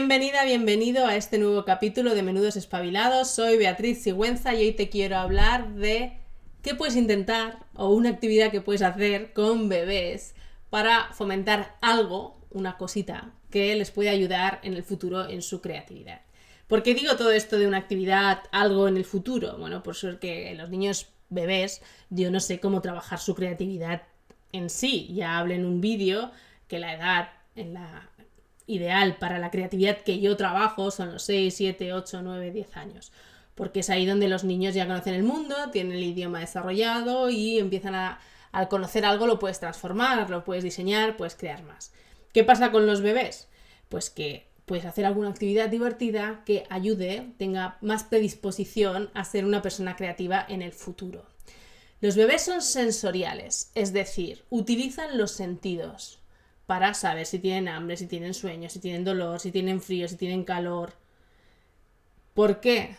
Bienvenida, bienvenido a este nuevo capítulo de Menudos Espabilados. Soy Beatriz Sigüenza y hoy te quiero hablar de qué puedes intentar o una actividad que puedes hacer con bebés para fomentar algo, una cosita, que les puede ayudar en el futuro en su creatividad. ¿Por qué digo todo esto de una actividad, algo en el futuro? Bueno, por ser que los niños bebés, yo no sé cómo trabajar su creatividad en sí. Ya hablé en un vídeo que la edad en la ideal para la creatividad que yo trabajo son los 6, 7, 8, 9, 10 años. Porque es ahí donde los niños ya conocen el mundo, tienen el idioma desarrollado y empiezan a, al conocer algo lo puedes transformar, lo puedes diseñar, puedes crear más. ¿Qué pasa con los bebés? Pues que puedes hacer alguna actividad divertida que ayude, tenga más predisposición a ser una persona creativa en el futuro. Los bebés son sensoriales, es decir, utilizan los sentidos, para saber si tienen hambre, si tienen sueño, si tienen dolor, si tienen frío, si tienen calor. ¿Por qué?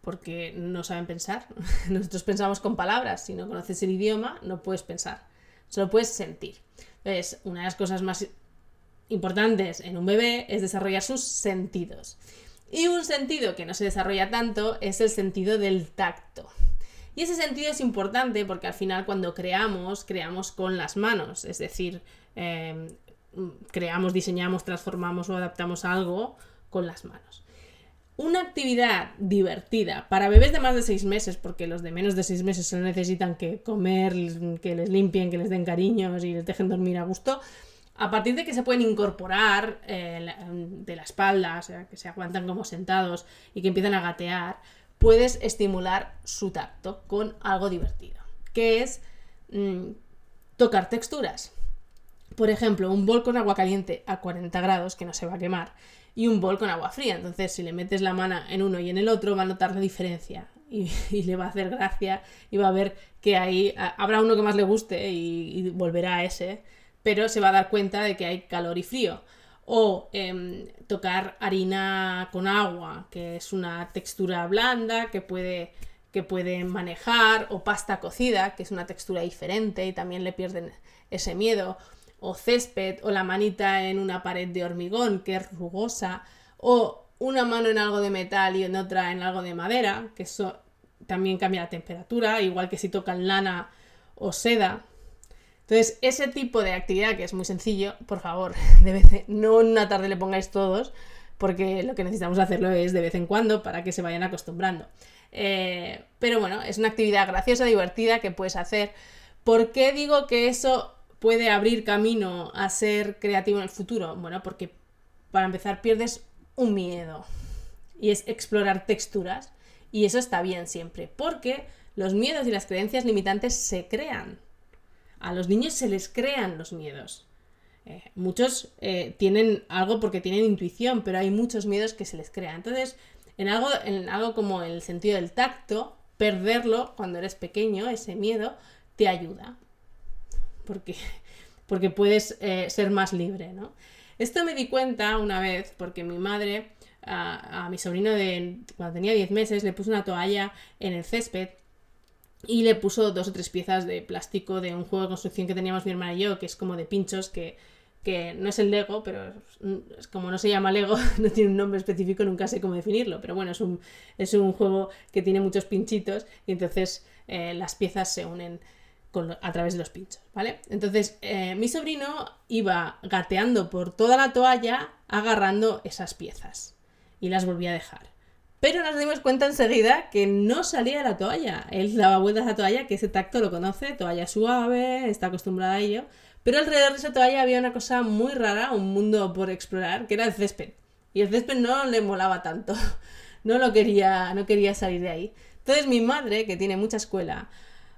Porque no saben pensar. Nosotros pensamos con palabras. Si no conoces el idioma, no puedes pensar. Solo puedes sentir. Entonces, una de las cosas más importantes en un bebé es desarrollar sus sentidos. Y un sentido que no se desarrolla tanto es el sentido del tacto. Y ese sentido es importante porque al final cuando creamos, creamos con las manos. Es decir, em, creamos, diseñamos, transformamos o adaptamos algo con las manos. Una actividad divertida para bebés de más de seis meses, porque los de menos de seis meses se necesitan que comer, que les limpien, que les den cariños y les dejen dormir a gusto. A partir de que se pueden incorporar eh, de la espalda, o sea, que se aguantan como sentados y que empiezan a gatear, puedes estimular su tacto con algo divertido, que es mm, tocar texturas. Por ejemplo, un bol con agua caliente a 40 grados, que no se va a quemar, y un bol con agua fría. Entonces, si le metes la mano en uno y en el otro, va a notar la diferencia y, le va a hacer gracia y va a ver que ahí habrá uno que más le guste y, volverá a ese, pero se va a dar cuenta de que hay calor y frío. O em, tocar harina con agua, que es una textura blanda que puede, que puede manejar, o pasta cocida, que es una textura diferente y también le pierden ese miedo o césped, o la manita en una pared de hormigón que es rugosa, o una mano en algo de metal y en otra en algo de madera, que eso también cambia la temperatura, igual que si tocan lana o seda. Entonces, ese tipo de actividad que es muy sencillo, por favor, de vez no en una tarde le pongáis todos, porque lo que necesitamos hacerlo es de vez en cuando para que se vayan acostumbrando. Eh, pero bueno, es una actividad graciosa, divertida que puedes hacer. ¿Por qué digo que eso puede abrir camino a ser creativo en el futuro? Bueno, porque para empezar pierdes un miedo y es explorar texturas y eso está bien siempre, porque los miedos y las creencias limitantes se crean. A los niños se les crean los miedos. Eh, muchos eh, tienen algo porque tienen intuición, pero hay muchos miedos que se les crean. Entonces, en algo, en algo como el sentido del tacto, perderlo cuando eres pequeño, ese miedo, te ayuda porque, porque puedes eh, ser más libre, ¿no? Esto me di cuenta una vez porque mi madre a, mi sobrino de cuando tenía 10 meses le puso una toalla en el césped y le puso dos o tres piezas de plástico de un juego de construcción que teníamos mi hermana y yo, que es como de pinchos, que, que no es el Lego, pero es, como no se llama Lego, no tiene un nombre específico, nunca sé cómo definirlo, pero bueno, es un, es un juego que tiene muchos pinchitos y entonces eh, las piezas se unen a través de los pinchos, ¿vale? Entonces, eh, mi sobrino iba gateando por toda la toalla agarrando esas piezas y las volvía a dejar. Pero nos dimos cuenta enseguida que no salía de la toalla. Él daba vueltas a la toalla, que ese tacto lo conoce, toalla suave, está acostumbrada a ello. Pero alrededor de esa toalla había una cosa muy rara, un mundo por explorar, que era el césped. Y el césped no le molaba tanto. No lo quería, no quería salir de ahí. Entonces mi madre, que tiene mucha escuela,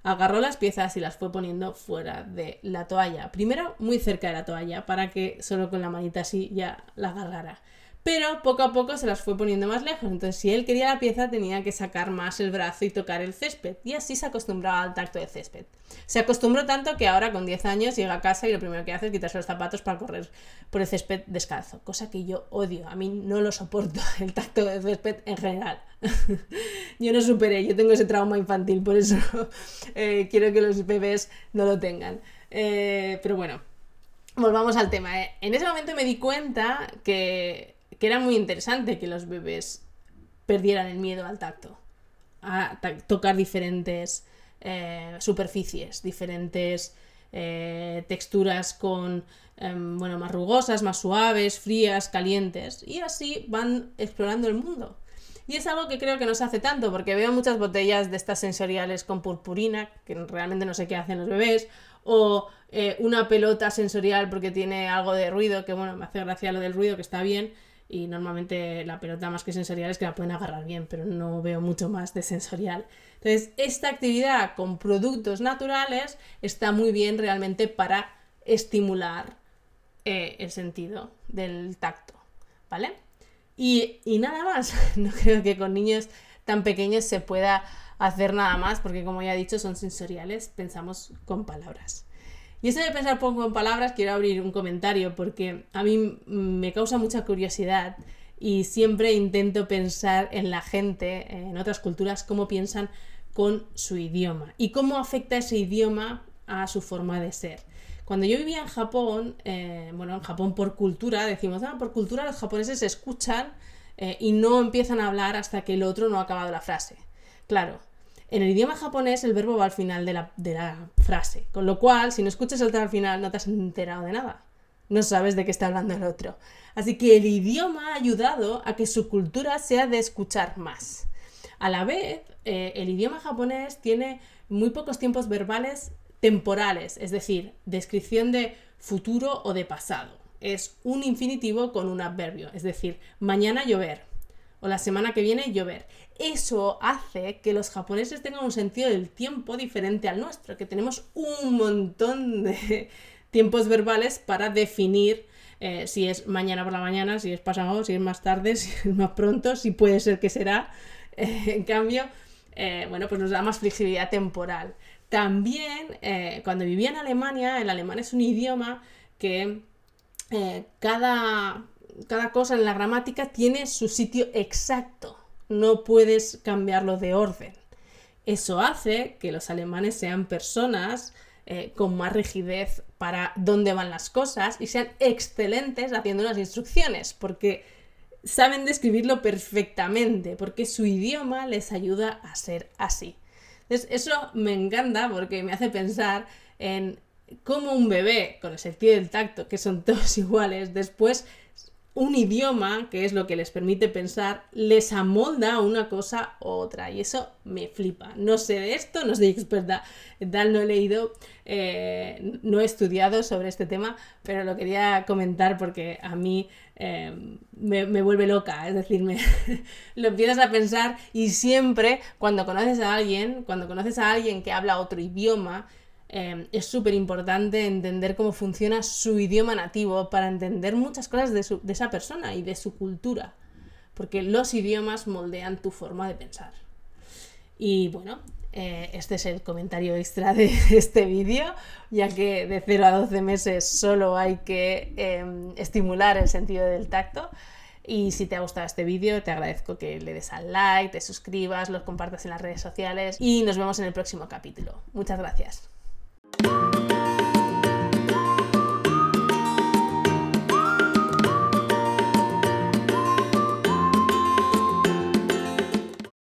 agarró las piezas y las fue poniendo fuera de la toalla. Primero muy cerca de la toalla para que solo con la manita así ya la agarrara pero poco a poco se las fue poniendo más lejos. Entonces, si él quería la pieza, tenía que sacar más el brazo y tocar el césped. Y así se acostumbraba al tacto del césped. Se acostumbró tanto que ahora, con 10 años, llega a casa y lo primero que hace es quitarse los zapatos para correr por el césped descalzo. Cosa que yo odio. A mí no lo soporto, el tacto del césped en general. yo no superé, yo tengo ese trauma infantil, por eso eh, quiero que los bebés no lo tengan. Eh, pero bueno, volvamos al tema. ¿eh? En ese momento me di cuenta que que era muy interesante que los bebés perdieran el miedo al tacto, a tocar diferentes eh, superficies, diferentes eh, texturas con, em, bueno, más rugosas, más suaves, frías, calientes, y así van explorando el mundo. Y es algo que creo que no se hace tanto, porque veo muchas botellas de estas sensoriales con purpurina, que realmente no sé qué hacen los bebés, o eh, una pelota sensorial porque tiene algo de ruido, que bueno, me hace gracia lo del ruido, que está bien, y normalmente la pelota más que sensorial es que la pueden agarrar bien, pero no veo mucho más de sensorial. Entonces, esta actividad con productos naturales está muy bien realmente para estimular eh, el sentido del tacto, ¿vale? Y, nada más, no creo que con niños tan pequeños se pueda hacer nada más, porque como ya he dicho, son sensoriales, pensamos con palabras. Y eso de pensar poco con palabras, quiero abrir un comentario, porque a mí me causa mucha curiosidad y siempre intento pensar en la gente, en otras culturas, cómo piensan con su idioma y cómo afecta ese idioma a su forma de ser. Cuando yo vivía en Japón, eh, bueno, en Japón por cultura, decimos, ah, por cultura los japoneses escuchan eh, y no empiezan a hablar hasta que el otro no ha acabado la frase. Claro, en el idioma japonés el verbo va al final de la, frase, con lo cual, si no escuchas el al final, no te has enterado de nada. No sabes de qué está hablando el otro. Así que el idioma ha ayudado a que su cultura sea de escuchar más. A la vez, eh, el idioma japonés tiene muy pocos tiempos verbales temporales, es decir, descripción de futuro o de pasado. Es un infinitivo con un adverbio, es decir, mañana llover o la semana que viene llover. Eso hace que los japoneses tengan un sentido del tiempo diferente al nuestro, que tenemos un montón de tiempos verbales para definir eh, si es mañana por la mañana, si es pasado, si es más tarde, si es más pronto, si puede ser que será. en cambio, eh, bueno, pues nos da más flexibilidad temporal. También, eh, cuando vivía en Alemania, el alemán es un idioma que eh, cada, cada cosa en la gramática tiene su sitio exacto. No puedes cambiarlo de orden. Eso hace que los alemanes sean personas eh, con más rigidez para dónde van las cosas y sean excelentes haciendo las instrucciones, porque saben describirlo perfectamente, porque su idioma les ayuda a ser así. Entonces, eso me encanta porque me hace pensar en cómo un bebé con el sentido del tacto, que son todos iguales, después un idioma, que es lo que les permite pensar, les amolda una cosa u otra. Y eso me flipa. No sé de esto, no soy experta, tal no he leído, eh, no he estudiado sobre este tema, pero lo quería comentar porque a mí eh, me, me, vuelve loca. Es decir, me, lo empiezas a pensar y siempre cuando conoces a alguien, cuando conoces a alguien que habla otro idioma, Em, es súper importante entender cómo funciona su idioma nativo para entender muchas cosas de, esa persona y de su cultura, porque los idiomas moldean tu forma de pensar. Y bueno, eh, este es el comentario extra de este vídeo, ya que de 0 a 12 meses solo hay que em, estimular el sentido del tacto. Y si te ha gustado este vídeo, te agradezco que le des al like, te suscribas, los compartas en las redes sociales y nos vemos en el próximo capítulo. Muchas gracias.